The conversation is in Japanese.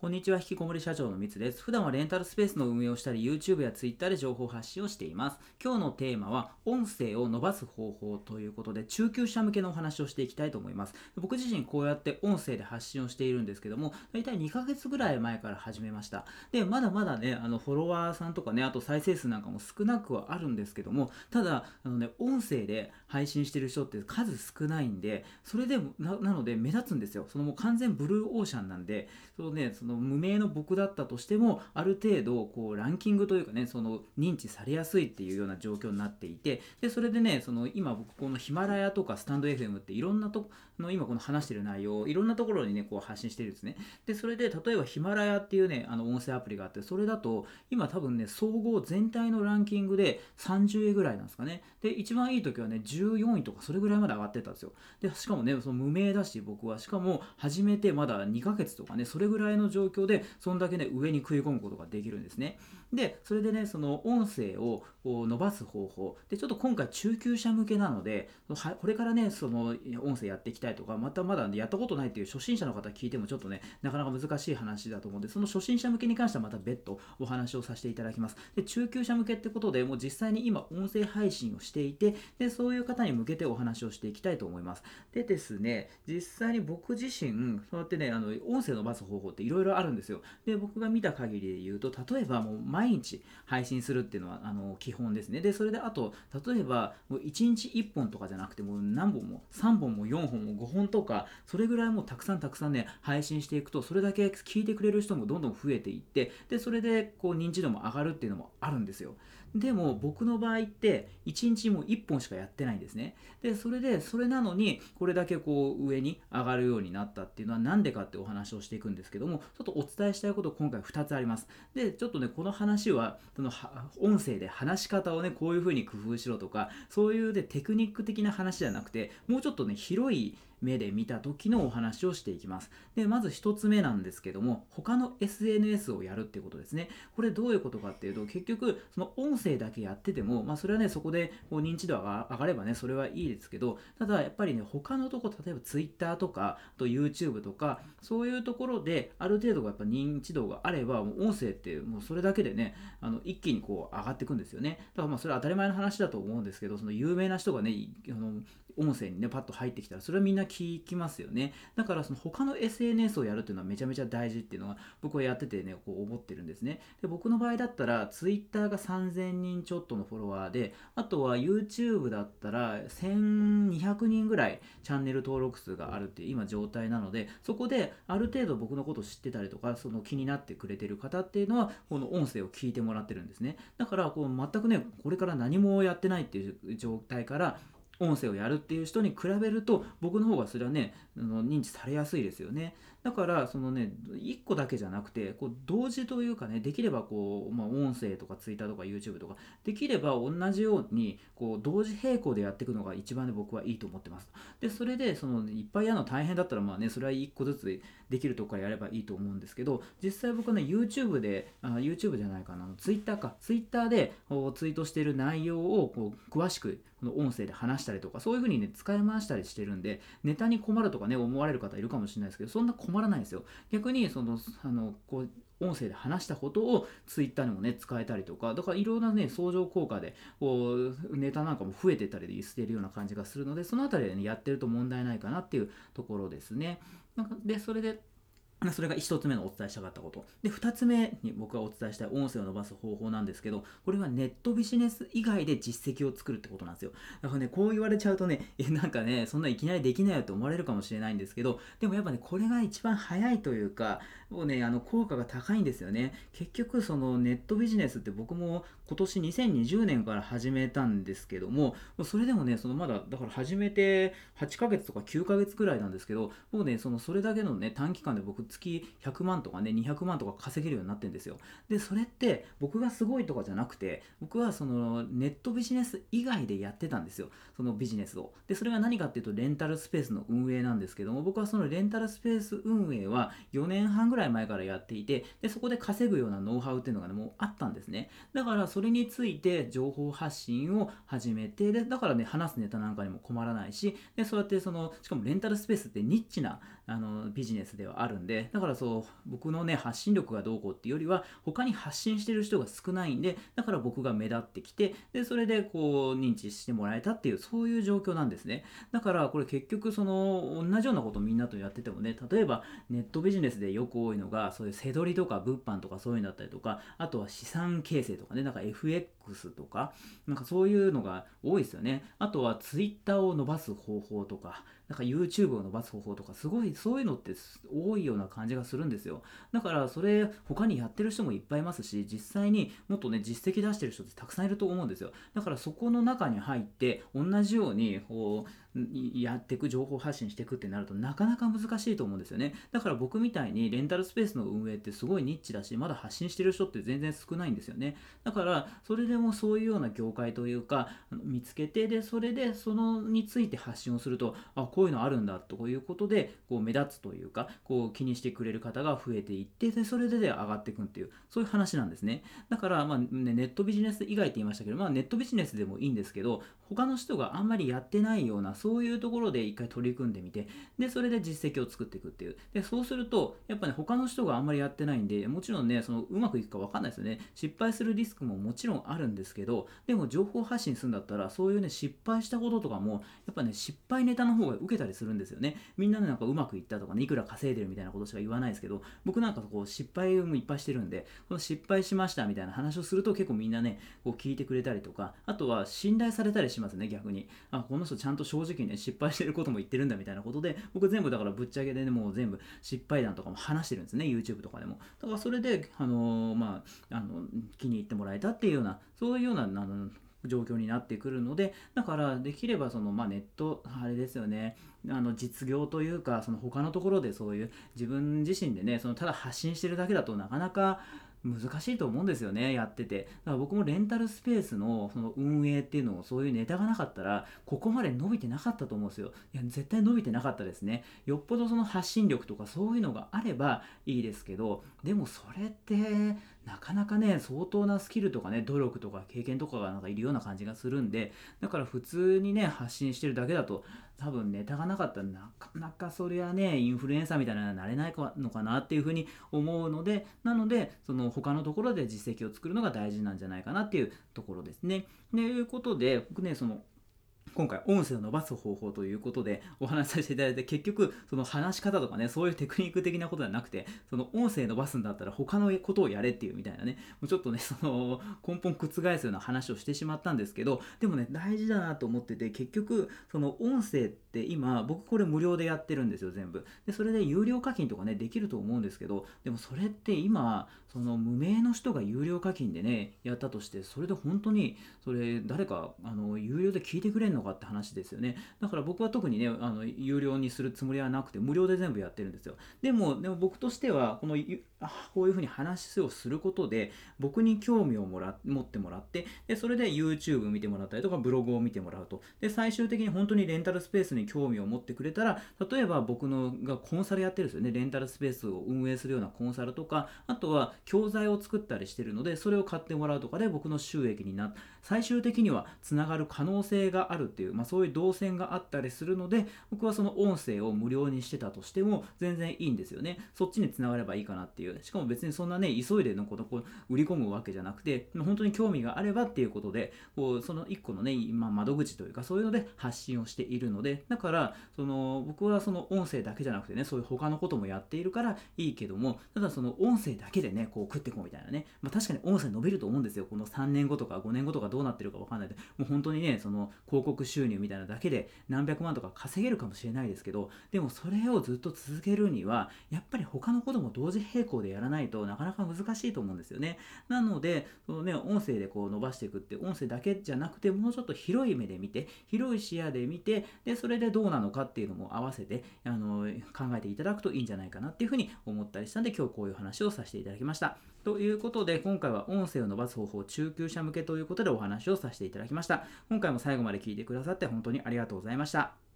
こんにちは、引きこもり社長のみつです。普段はレンタルスペースの運営をしたり、YouTube や Twitter で情報発信をしています。今日のテーマは、音声を伸ばす方法ということで、中級者向けのお話をしていきたいと思います。僕自身こうやって音声で発信をしているんですけども、だいたい2ヶ月ぐらい前から始めました。で、まだまだね、あの、フォロワーさんとかね、あと再生数なんかも少なくはあるんですけども、ただ、あのね、音声で配信してる人って数少ないんで、それでも、なので目立つんですよ。そのもう完全ブルーオーシャンなんで、そのね、そのの無名の僕だったとしてもある程度こうランキングというかねその認知されやすいっていうような状況になっていてでそれでねその今僕このヒマラヤとかスタンド FM っていろんなとの今この話してる内容いろんなところにねこう発信してるんですね。でそれで例えばヒマラヤっていうねあの音声アプリがあってそれだと今多分ね総合全体のランキングで30位ぐらいなんですかね。で一番いい時はね14位とかそれぐらいまで上がってたんですよ。でしかもねその無名だし僕は。しかも始めてまだ2ヶ月とかねそれぐらいの状状況でそんだけね上に食い込むことができるんですね。でそれでねその音声を伸ばす方法。でちょっと今回中級者向けなのでこれからねその音声やっていきたいとかまたまだやったことないっていう初心者の方聞いてもちょっとねなかなか難しい話だと思うんでその初心者向けに関してはまた別途お話をさせていただきます。で中級者向けってことでもう実際に今音声配信をしていてでそういう方に向けてお話をしていきたいと思います。でですね実際に僕自身そうやってねあの音声伸ばす方法っていろいろあるんですよ。で僕が見た限りで言うと例えばもう毎日配信するっていうのはあの基本ですね。でそれであと例えば1日1本とかじゃなくてもう何本も3本も4本も5本とかそれぐらいもうたくさんたくさんね配信していくとそれだけ聞いてくれる人もどんどん増えていってでそれでこう認知度も上がるっていうのもあるんですよ。でも僕の場合って1日も1本しかやってないんですね。でそれでそれなのにこれだけこう上に上がるようになったっていうのは何でかってお話をしていくんですけどもちょっとお伝えしたいこと今回2つあります。でちょっとねこの話話はその音声で話し方をねこういう風に工夫しろとかそういうでテクニック的な話じゃなくてもうちょっとね広い目で見た時のお話をしていきます。で、まず1つ目なんですけども、他の SNS をやるっていうことですね。これどういうことかっていうと、結局、その音声だけやってても、まあ、それはね、そこでこう認知度が上がればね、それはいいですけど、ただやっぱりね、他のとこ、例えば Twitter とか、あと YouTube とか、そういうところで、ある程度やっぱ認知度があれば、もう音声ってもうそれだけでね、あの一気にこう上がっていくんですよね。だからまあそれは当たり前の話だと思うんですけど、その有名な人がね、あの音声にね、パッと入ってきたら、それはみんな聞きますよね。だからその他の SNS をやるっていうのはめちゃめちゃ大事っていうのは僕はやっててね、こう思ってるんですね。で、僕の場合だったら Twitter が3000人ちょっとのフォロワーで、あとは YouTube だったら1200人ぐらいチャンネル登録数があるっていう今状態なので、そこである程度僕のこと知ってたりとか、その気になってくれてる方っていうのは、この音声を聞いてもらってるんですね。だから、こう全くね、これから何もやってないっていう状態から、音声をやるっていう人に比べると僕の方がそれはね認知されやすいですよね。だからそのね1個だけじゃなくてこう同時というかねできればこう、まあ、音声とか Twitter とか YouTube とかできれば同じようにこう同時並行でやっていくのが一番ね僕はいいと思ってます。でそれでそのいっぱいやるの大変だったらまあねそれは1個ずつできるとこからやればいいと思うんですけど実際僕はね YouTube であ YouTube じゃないかな Twitter か。Twitter でツイートしてる内容をこう詳しくこの音声で話したりとかそういう風にね使い回したりしてるんでネタに困るとかね思われる方いるかもしれないですけどそんな困らないんですよ。逆にそのあのこう音声で話したことをツイッターにもね使えたりとかだからいろんなね相乗効果でこうネタなんかも増えてたりしてるような感じがするのでその辺りでねやってると問題ないかなっていうところですね。なんかでそれでそれが1つ目のお伝えしたかったこと。で、2つ目に僕がお伝えしたい音声を伸ばす方法なんですけど、これはネットビジネス以外で実績を作るってことなんですよ。だからね、こう言われちゃうとね、なんかね、そんないきなりできないよって思われるかもしれないんですけど、でもやっぱね、これが一番早いというか、もうね、あの、効果が高いんですよね。結局、そのネットビジネスって僕も今年2020年から始めたんですけども、それでもね、そのまだ、だから始めて8ヶ月とか9ヶ月くらいなんですけど、もうね、そのそれだけのね、短期間で僕月100万とかね、200万とか稼げるようになってんですよ。で、それって僕がすごいとかじゃなくて、僕はそのネットビジネス以外でやってたんですよ。そのビジネスを。で、それが何かっていうと、レンタルスペースの運営なんですけども、僕はそのレンタルスペース運営は4年半ぐらい前からやっていて、で、そこで稼ぐようなノウハウっていうのがね、もうあったんですね。だから、それについて情報発信を始めて、で、だからね、話すネタなんかにも困らないし、で、そうやってその、しかもレンタルスペースってニッチなあのビジネスではあるんで、でだからそう僕のね発信力がどうこうっていうよりは他に発信してる人が少ないんでだから僕が目立ってきてでそれでこう認知してもらえたっていうそういう状況なんですね。だからこれ結局その同じようなことみんなとやっててもね例えばネットビジネスでよく多いのがそういうせどりとか物販とかそういうのだったりとかあとは資産形成とかねなんか FX とかなんかそういうのが多いですよね。あとは Twitter を伸ばす方法とかなんか YouTube を伸ばす方法とかすごいそういうのって多いような感じがするんですよ。だからそれ他にやってる人もいっぱいいますし実際にもっとね実績出してる人ってたくさんいると思うんですよ。だからそこの中に入って同じようにこうやっていく情報発信していくってなるとなかなか難しいと思うんですよね。だから僕みたいにレンタルスペースの運営ってすごいニッチだしまだ発信してる人って全然少ないんですよね。だからそれでもそういうような業界というか見つけてでそれでそのについて発信をするとあこういうのあるんだということでこう目立つというかこう気にしてくれる方が増えていってでそれでで上がっていくっていうそういう話なんですね。だからまあ、ね、ネットビジネス以外って言いましたけど、まあ、ネットビジネスでもいいんですけど他の人があんまりやってないようなそうそういうところで一回取り組んでみてでそれで実績を作っていくっていう。でそうするとやっぱね他の人があんまりやってないんでもちろんねそのうまくいくか分かんないですよね。失敗するリスクももちろんあるんですけどでも情報発信するんだったらそういうね失敗したこととかもやっぱね失敗ネタの方が受けたりするんですよね。みんなねなんかうまくいったとかねいくら稼いでるみたいなことしか言わないですけど僕なんかこう失敗もいっぱいしてるんでこの失敗しましたみたいな話をすると結構みんなねこう聞いてくれたりとかあとは信頼されたりしますね逆に。あこの人ちゃんと正直直ね失敗してることも言ってるんだみたいなことで僕全部だからぶっちゃけでねもう全部失敗談とかも話してるんですね YouTube とかでも。だからそれであのー、まああの気に入ってもらえたっていうようなそういうようなあの状況になってくるのでだからできればその、まあ、ネットあれですよねあの実業というかその他のところでそういう自分自身でねそのただ発信してるだけだとなかなか難しいと思うんですよねやってて。だから僕もレンタルスペースのその運営っていうのをそういうネタがなかったらここまで伸びてなかったと思うんですよ。いや絶対伸びてなかったですね。よっぽどその発信力とかそういうのがあればいいですけどでもそれってなかなかね相当なスキルとかね努力とか経験とかがなんかいるような感じがするんでだから普通にね発信してるだけだと多分ネタがなかったらなかなかそれはねインフルエンサーみたいなのはなれないのかなっていうふうに思うのでなのでその他のところで実績を作るのが大事なんじゃないかなっていうところですね。ということで僕ねその今回音声を伸ばす方法ということでお話しさせていただいて結局その話し方とかねそういうテクニック的なことではなくてその音声伸ばすんだったら他のことをやれっていうみたいなね。もうちょっとねその根本覆すような話をしてしまったんですけどでもね大事だなと思ってて結局その音声って今僕これ無料でやってるんですよ全部。でそれで有料課金とかねできると思うんですけどでもそれって今その無名の人が有料課金でねやったとしてそれで本当にそれ誰かあの有料で聞いてくれんのかって話ですよね。だから僕は特にねあの有料にするつもりはなくて無料で全部やってるんですよ。でもでも僕としてはこのこういうふうに話をすることで僕に興味をもら持ってもらってでそれで YouTube 見てもらったりとかブログを見てもらうと。で最終的に本当にレンタルスペースに興味を持ってくれたら例えば僕のがコンサルやってるんですよね。レンタルスペースを運営するようなコンサルとかあとは教材を作ったりしてるのでそれを買ってもらうとかで僕の収益にな最終的にはつながる可能性があるっていう、まあ、そういう動線があったりするので僕はその音声を無料にしてたとしても全然いいんですよね。そっちにつながればいいかなっていう。しかも別にそんなね急いでのことこう売り込むわけじゃなくて本当に興味があればっていうことでこうその1個のね、まあ、窓口というかそういうので発信をしているのでだからその僕はその音声だけじゃなくてねそういう他のこともやっているからいいけどもただその音声だけでねこう食っていこうみたいなね、まあ、確かに音声伸びると思うんですよ。この3年後とか5年後とかどうなってるか分かんないで。もう本当にねその広告収入みたいなだけで何百万とか稼げるかもしれないですけどでもそれをずっと続けるにはやっぱり他のことも同時並行でやらないとなかなか難しいと思うんですよね。なのでそのね音声でこう伸ばしていくって音声だけじゃなくてもうちょっと広い目で見て広い視野で見てでそれでどうなのかっていうのも合わせてあの考えていただくといいんじゃないかなっていうふうに思ったりしたんで今日こういう話をさせていただきました。ということで今回は音声を伸ばす方法中級者向けということでお話をさせていただきました。今回も最後まで聞いてくださって本当にありがとうございました。